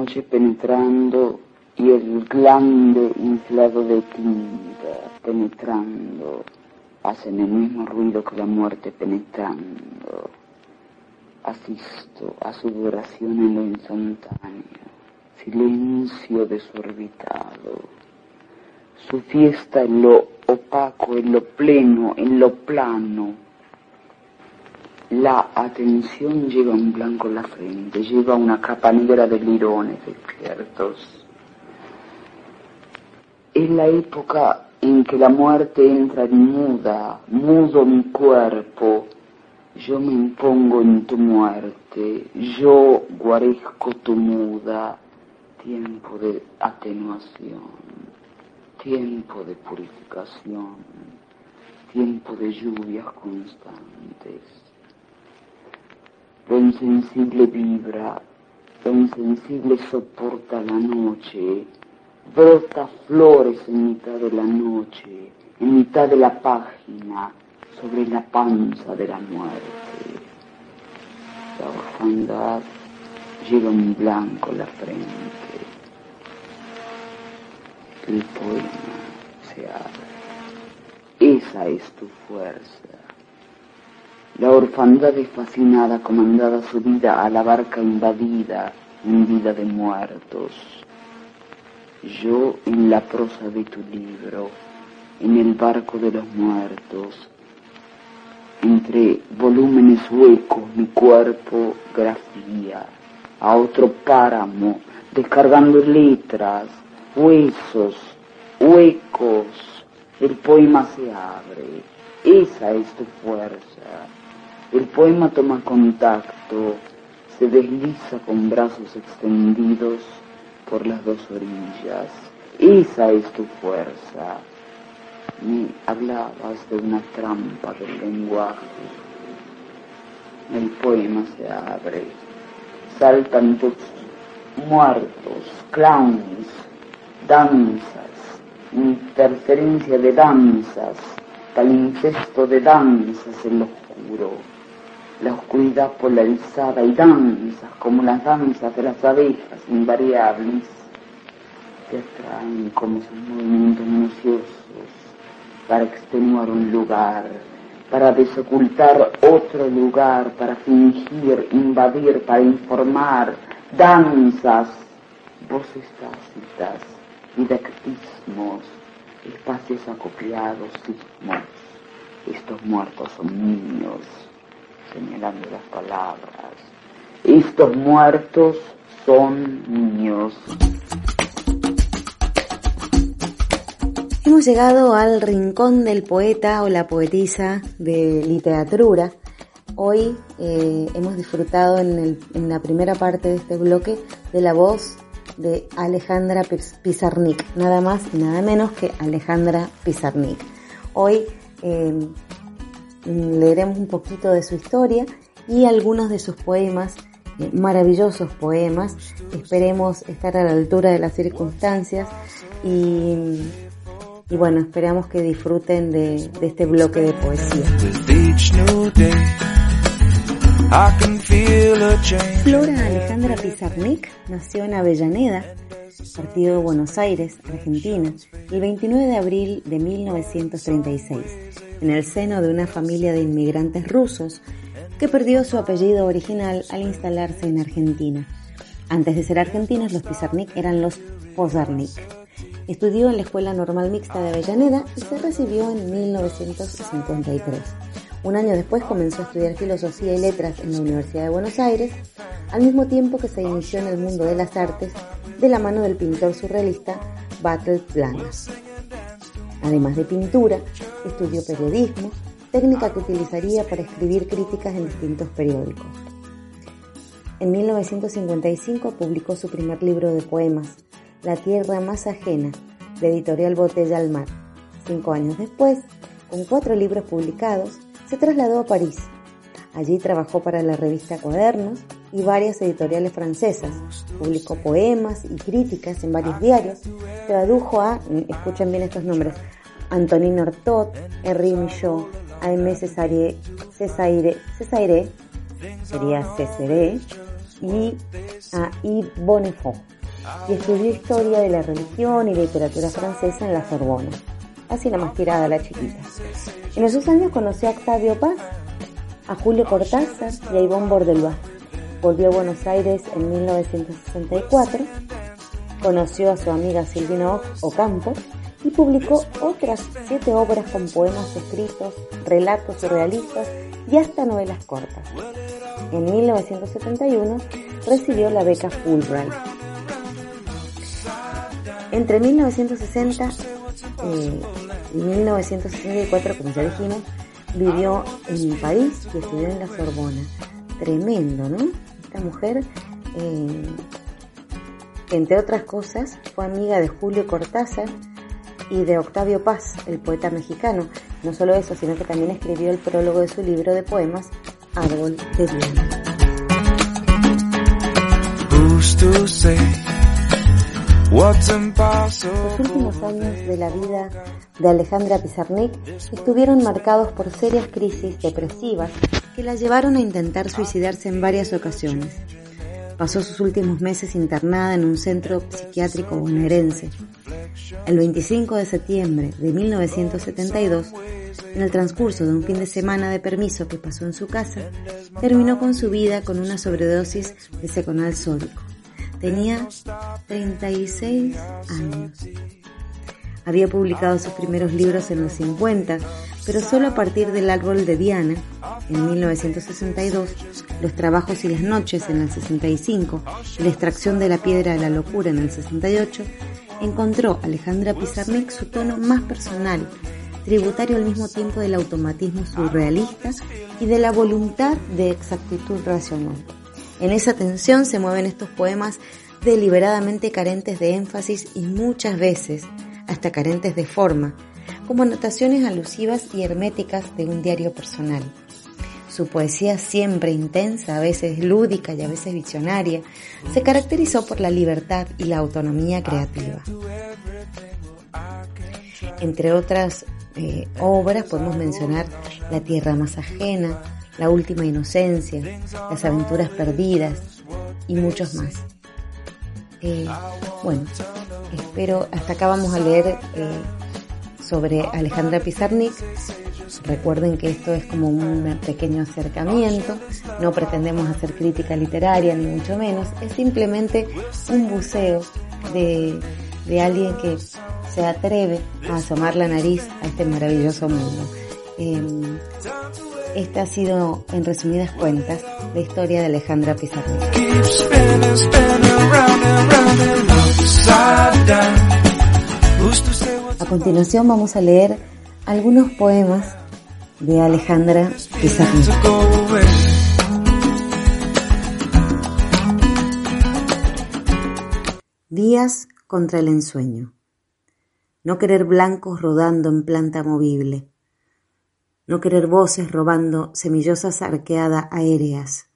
noche penetrando y el glande inflado de tinta penetrando hacen el mismo ruido que la muerte penetrando. Asisto a su duración en lo instantáneo, silencio desorbitado su fiesta en lo opaco, en lo pleno, en lo plano. La atención lleva un blanco en la frente, lleva una capa negra de lirones despiertos. Es la época en que la muerte entra y muda, mudo mi cuerpo, yo me impongo en tu muerte, yo guarezco tu muda, tiempo de atenuación, tiempo de purificación, tiempo de lluvias constantes. Lo insensible vibra, lo insensible soporta la noche, brota flores en mitad de la noche, en mitad de la página, sobre la panza de la muerte. La orfandad lleva en blanco la frente. El poema se abre. Esa es tu fuerza. La orfandad fascinada, comandada su vida a la barca invadida, en vida de muertos. Yo en la prosa de tu libro, en el barco de los muertos, entre volúmenes huecos mi cuerpo grafía a otro páramo, descargando letras, huesos, huecos, el poema se abre, esa es tu fuerza. El poema toma contacto, se desliza con brazos extendidos por las dos orillas. Esa es tu fuerza. Me hablabas de una trampa del lenguaje. El poema se abre. Saltan tus muertos, clowns, danzas, interferencia de danzas, palincesto de danzas en lo oscuro, la oscuridad polarizada y danzas como las danzas de las abejas invariables te atraen como sus movimientos minuciosos para extenuar un lugar, para desocultar otro lugar, para fingir, invadir, para informar, danzas, voces tácitas, didactismos, espacios acopiados, sismos. Estos muertos son niños, señalando las palabras. Estos muertos son niños. Hemos llegado al rincón del poeta o la poetisa de literatura. Hoy eh, hemos disfrutado en, la primera parte de este bloque de la voz de Alejandra Piz- Pizarnik, nada más y nada menos que Alejandra Pizarnik. Hoy eh, leeremos un poquito de su historia y algunos de sus poemas, eh, maravillosos poemas. Esperemos estar a la altura de las circunstancias y, y bueno, esperamos que disfruten de, de este bloque de poesía. Flora Alejandra Pizarnik nació en Avellaneda, partido de Buenos Aires, Argentina, el 29 de abril de 1936, en el seno de una familia de inmigrantes rusos que perdió su apellido original al instalarse en Argentina. Antes de ser argentinos, los Pizarnik eran los Pozarnik. Estudió en la Escuela Normal Mixta de Avellaneda y se recibió en 1953. Un año después comenzó a estudiar filosofía y letras en la Universidad de Buenos Aires, al mismo tiempo que se inició en el mundo de las artes de la mano del pintor surrealista Bartel Planas. Además de pintura, estudió periodismo, técnica que utilizaría para escribir críticas en distintos periódicos. En 1955 publicó su primer libro de poemas, La tierra más ajena, de editorial Botella al Mar. Cinco años después, con cuatro libros publicados, se trasladó a París. Allí trabajó para la revista Cuadernos y varias editoriales francesas. Publicó poemas y críticas en varios diarios. Tradujo a, escuchen bien estos nombres, Antonin Artaud, Henri Michaud, A.M. Cesaire, Cesaire, Cesaire, sería Césaré, y a Yves Bonnefond. Y estudió historia de la religión y literatura francesa en la Sorbona. Así la más tirada la chiquita. En esos años conoció a Octavio Paz, a Julio Cortázar y a Ivonne Bordelbois. Volvió a Buenos Aires en 1964, conoció a su amiga Silvina Ocampo y publicó otras siete obras con poemas escritos, relatos surrealistas y hasta novelas cortas. En 1971 recibió la beca Fulbright. Entre 1960 y 1964, como ya dijimos, vivió en París y estudió en la Sorbona. Tremendo, ¿no? Esta mujer eh, entre otras cosas fue amiga de Julio Cortázar y de Octavio Paz, el poeta mexicano. No solo eso, sino que también escribió el prólogo de su libro de poemas, Árbol de Diana. Los últimos años de la vida de Alejandra Pizarnik estuvieron marcados por serias crisis depresivas que la llevaron a intentar suicidarse en varias ocasiones. Pasó sus últimos meses internada en un centro psiquiátrico bonaerense. El 25 de septiembre de 1972, en el transcurso de un fin de semana de permiso que pasó en su casa, terminó con su vida con una sobredosis de seconal sódico. Tenía 36 años. Había publicado sus primeros libros en los 50, pero solo a partir del árbol de Diana, en 1962, Los trabajos y las noches en el 65 y La extracción de la piedra de la locura en el 68, encontró Alejandra Pizarnik su tono más personal, tributario al mismo tiempo del automatismo surrealista y de la voluntad de exactitud racional. En esa tensión se mueven estos poemas deliberadamente carentes de énfasis y muchas veces hasta carentes de forma, como anotaciones alusivas y herméticas de un diario personal. Su poesía siempre intensa, a veces lúdica y a veces visionaria, se caracterizó por la libertad y la autonomía creativa. Entre otras eh, obras podemos mencionar La tierra más ajena, La última inocencia, Las aventuras perdidas y muchos más. Eh, bueno, espero, hasta acá vamos a leer eh, sobre Alejandra Pizarnik. Recuerden que esto es como un pequeño acercamiento, no pretendemos hacer crítica literaria ni mucho menos, es simplemente un buceo de, de alguien que se atreve a asomar la nariz a este maravilloso mundo. Eh, esta ha sido, en resumidas cuentas, la historia de Alejandra Pizarnik. A continuación vamos a leer algunos poemas de Alejandra Pizarnik. Días contra el ensueño. No querer blancos rodando en planta movible. No querer voces robando semillosas arqueadas aéreas.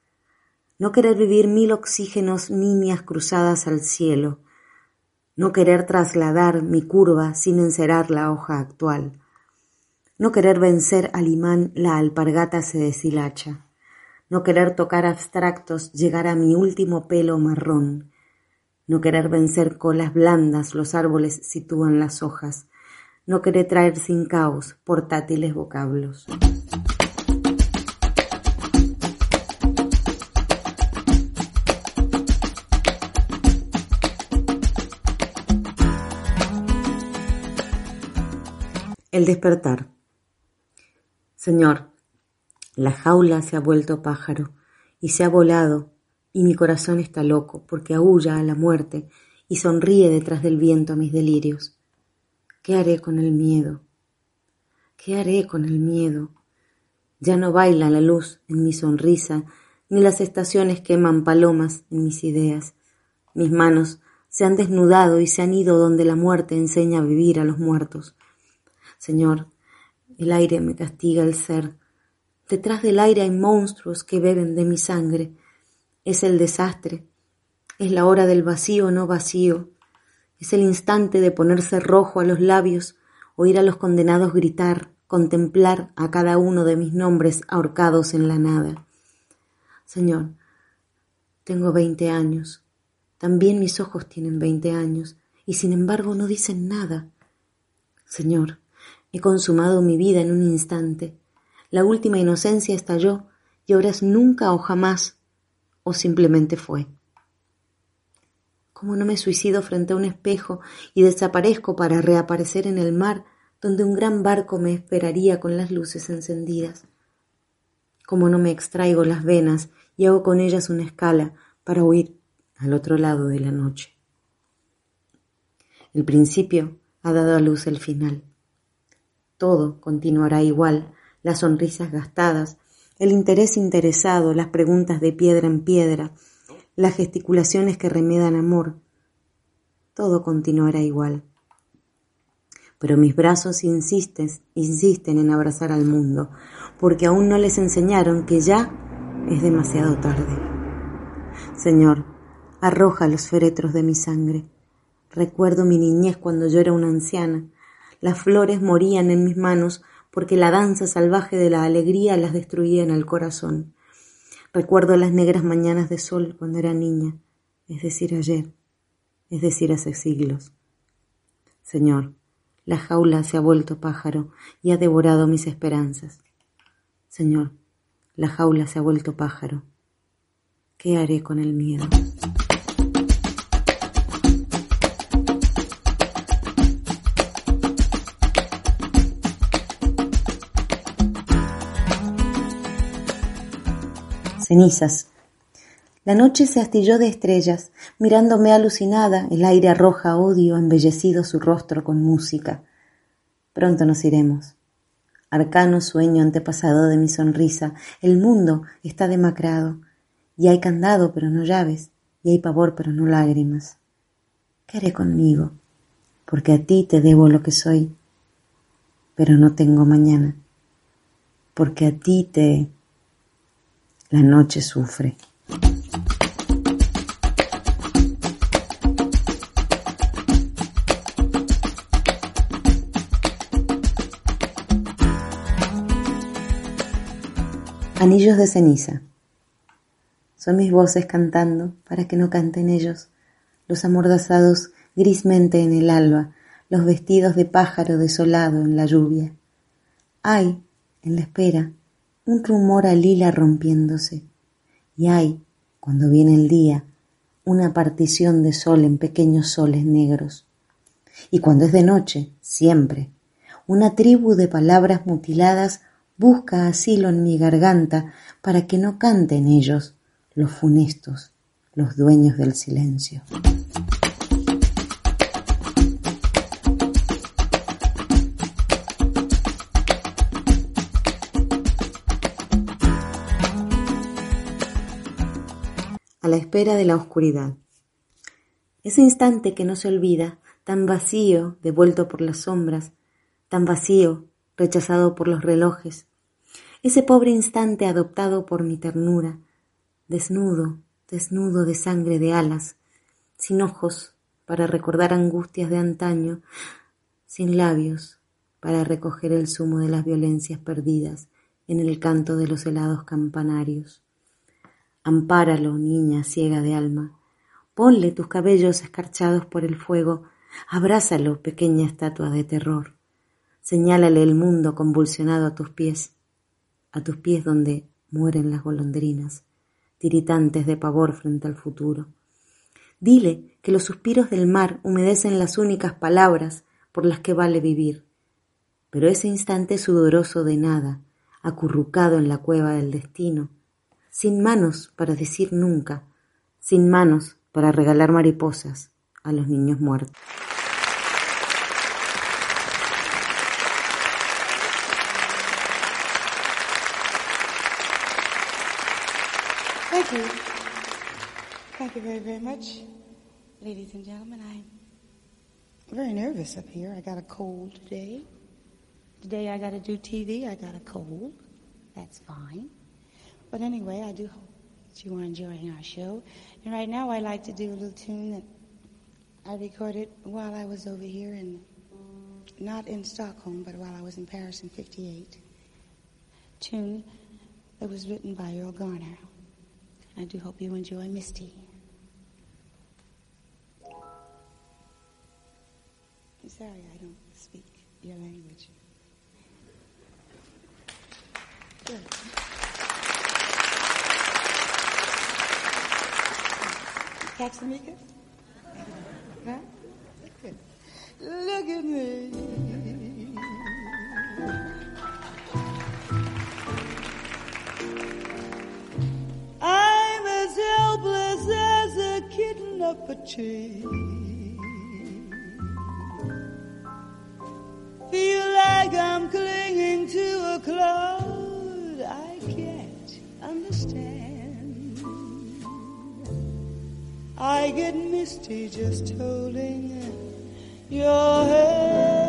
No querer vivir mil oxígenos niñas cruzadas al cielo. No querer trasladar mi curva sin encerar la hoja actual, no querer vencer al imán la alpargata se deshilacha, no querer tocar abstractos llegar a mi último pelo marrón, no querer vencer colas blandas los árboles sitúan las hojas, no querer traer sin caos portátiles vocablos. El despertar. Señor, la jaula se ha vuelto pájaro y se ha volado y mi corazón está loco porque aúlla a la muerte y sonríe detrás del viento a mis delirios. ¿Qué haré con el miedo? ¿Qué haré con el miedo? Ya no baila la luz en mi sonrisa, ni las estaciones queman palomas en mis ideas. Mis manos se han desnudado y se han ido donde la muerte enseña a vivir a los muertos. Señor, el aire me castiga el ser. Detrás del aire hay monstruos que beben de mi sangre. Es el desastre. Es la hora del vacío no vacío. Es el instante de ponerse rojo a los labios, oír a los condenados gritar, contemplar a cada uno de mis nombres ahorcados en la nada. Señor, tengo veinte años. También mis ojos tienen veinte años, y sin embargo no dicen nada. Señor, He consumado mi vida en un instante. La última inocencia estalló y ahora es nunca o jamás, o simplemente fue. ¿Cómo no me suicido frente a un espejo y desaparezco para reaparecer en el mar donde un gran barco me esperaría con las luces encendidas? ¿Cómo no me extraigo las venas y hago con ellas una escala para huir al otro lado de la noche? El principio ha dado a luz el final. Todo continuará igual, las sonrisas gastadas, el interés interesado, las preguntas de piedra en piedra, las gesticulaciones que remedan amor, todo continuará igual. Pero mis brazos insisten, insisten en abrazar al mundo, porque aún no les enseñaron que ya es demasiado tarde. Señor, arroja los féretros de mi sangre. Recuerdo mi niñez cuando yo era una anciana. Las flores morían en mis manos porque la danza salvaje de la alegría las destruía en el corazón. Recuerdo las negras mañanas de sol cuando era niña, es decir, ayer, es decir, hace siglos. Señor, la jaula se ha vuelto pájaro y ha devorado mis esperanzas. Señor, la jaula se ha vuelto pájaro. ¿Qué haré con el miedo? Cenizas. La noche se astilló de estrellas, mirándome alucinada, el aire arroja odio, embellecido su rostro con música. Pronto nos iremos. Arcano sueño antepasado de mi sonrisa, el mundo está demacrado, y hay candado pero no llaves, y hay pavor pero no lágrimas. ¿Qué haré conmigo? Porque a ti te debo lo que soy, pero no tengo mañana, porque a ti te... La noche sufre. Anillos de ceniza. Son mis voces cantando para que no canten ellos, los amordazados grismente en el alba, los vestidos de pájaro desolado en la lluvia. Hay, en la espera, un rumor a lila rompiéndose, y hay, cuando viene el día, una partición de sol en pequeños soles negros. Y cuando es de noche, siempre, una tribu de palabras mutiladas busca asilo en mi garganta para que no canten ellos, los funestos, los dueños del silencio. A la espera de la oscuridad. Ese instante que no se olvida, tan vacío, devuelto por las sombras, tan vacío, rechazado por los relojes, ese pobre instante adoptado por mi ternura, desnudo, desnudo de sangre de alas, sin ojos para recordar angustias de antaño, sin labios para recoger el zumo de las violencias perdidas en el canto de los helados campanarios. Ampáralo, niña ciega de alma, ponle tus cabellos escarchados por el fuego, abrázalo, pequeña estatua de terror, señálale el mundo convulsionado a tus pies, a tus pies donde mueren las golondrinas, tiritantes de pavor frente al futuro. Dile que los suspiros del mar humedecen las únicas palabras por las que vale vivir. Pero ese instante sudoroso de nada, acurrucado en la cueva del destino, sin manos para decir nunca, sin manos para regalar mariposas a los niños muertos. Thank you. Thank you very, very much. Ladies and gentlemen, I'm very nervous up here. I got a cold today. Today I got to do TV. I got a cold. That's fine. But anyway, I do hope that you are enjoying our show. And right now I'd like to do a little tune that I recorded while I was over here in, not in Stockholm, but while I was in Paris in 58. Tune that was written by Earl Garner. I do hope you enjoy Misty. I'm sorry I don't speak your language. Good. Mika? Huh? Look at me. I'm as helpless as a kitten up a tree. Feel like I'm clinging to a cloud I can't understand. I get misty just holding your hand.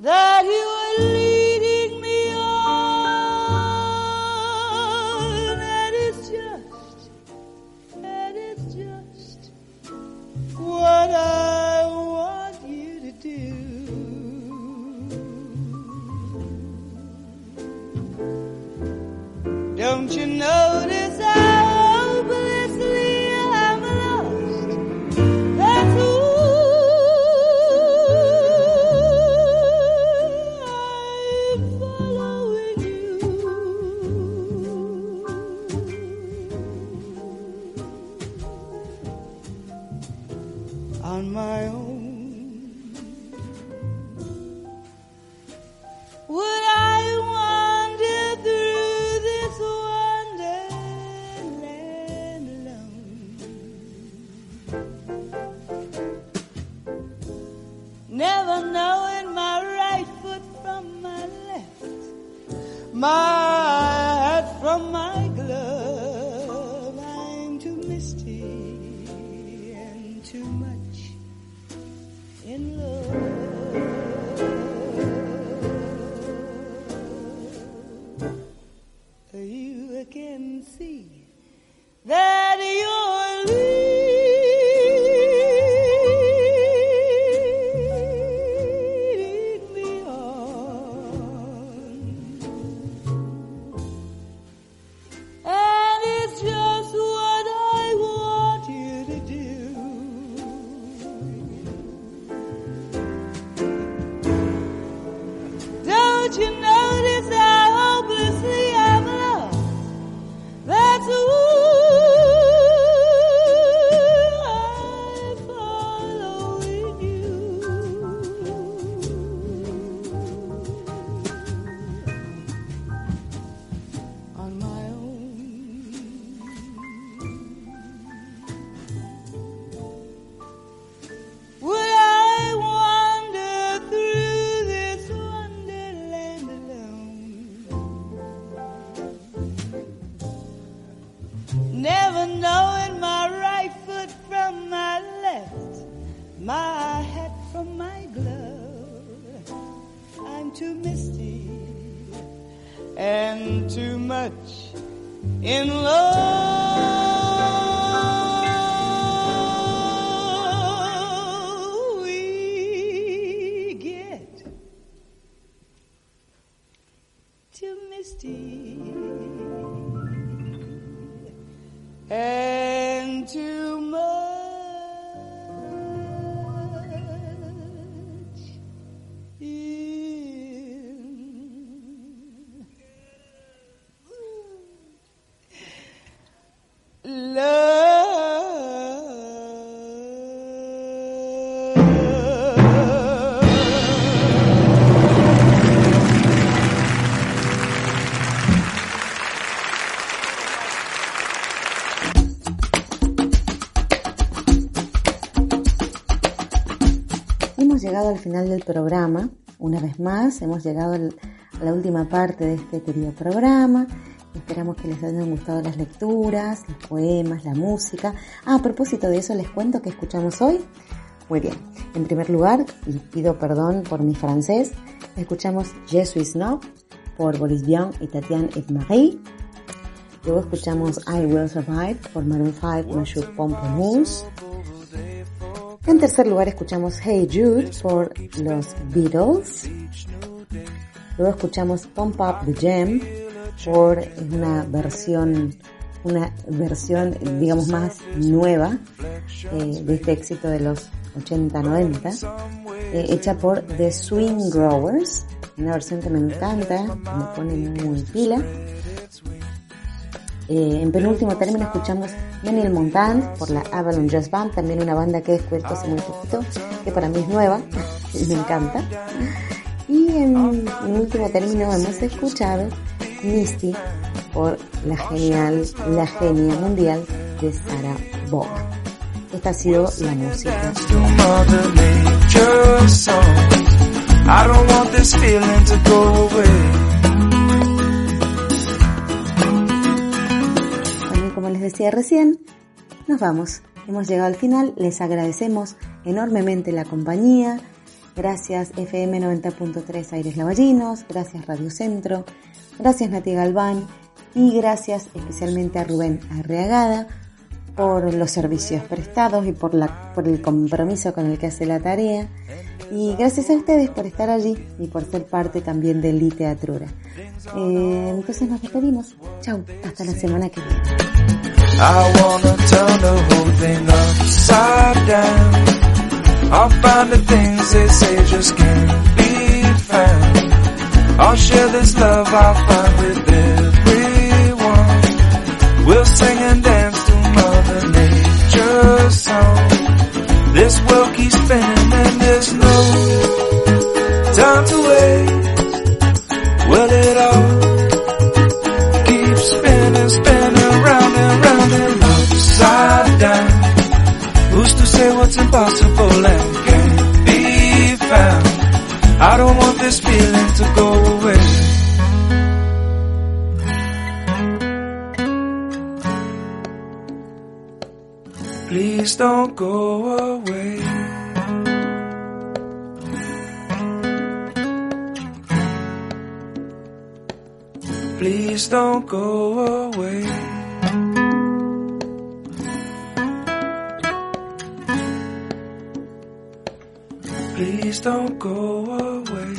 that you in love. final del programa. Una vez más, hemos llegado a la última parte de este querido programa. Esperamos que les hayan gustado las lecturas, los poemas, la música. Ah, a propósito de eso, les cuento que escuchamos hoy. Muy bien. En primer lugar, y pido perdón por mi francés, escuchamos Je suis por Boris Vian y Tatiane Marie. Luego escuchamos I Will Survive por Maroon 5, Monsieur Pomponous. En tercer lugar escuchamos Hey Jude por los Beatles. Luego escuchamos Pump Up the Jam por una versión una versión digamos más nueva eh, de este éxito de los 80-90 eh, hecha por The Swing Growers una versión que me encanta me pone muy pila eh, en penúltimo término escuchamos Menil Montant por la Avalon Jazz Band, también una banda que he descubierto hace muy poquito, que para mí es nueva y me encanta. Y en, en último término hemos escuchado Misty por la genial, la genia mundial de Sarah Vaughan. Esta ha sido la música. Decía recién, nos vamos. Hemos llegado al final, les agradecemos enormemente la compañía. Gracias FM 90.3 Aires Lavallinos, gracias Radio Centro, gracias Nati Galván y gracias especialmente a Rubén Arreagada por los servicios prestados y por, la, por el compromiso con el que hace la tarea. Y gracias a ustedes por estar allí y por ser parte también de Liteatrura. Eh, entonces nos despedimos. Chau, hasta la semana que viene. I wanna turn the whole thing upside down. I'll find the things they say just can't be found. I'll share this love I'll find with everyone. We'll sing and dance to Mother Nature's song. This world keeps spinning and there's no time to wait. Well, it all down. Who's to say what's impossible and can't be found? I don't want this feeling to go away. Please don't go away. Please don't go away. Please don't go away.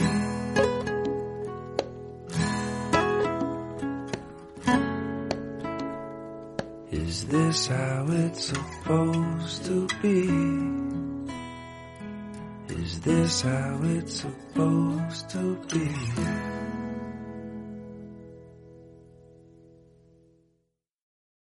Is this how it's supposed to be? Is this how it's supposed to be?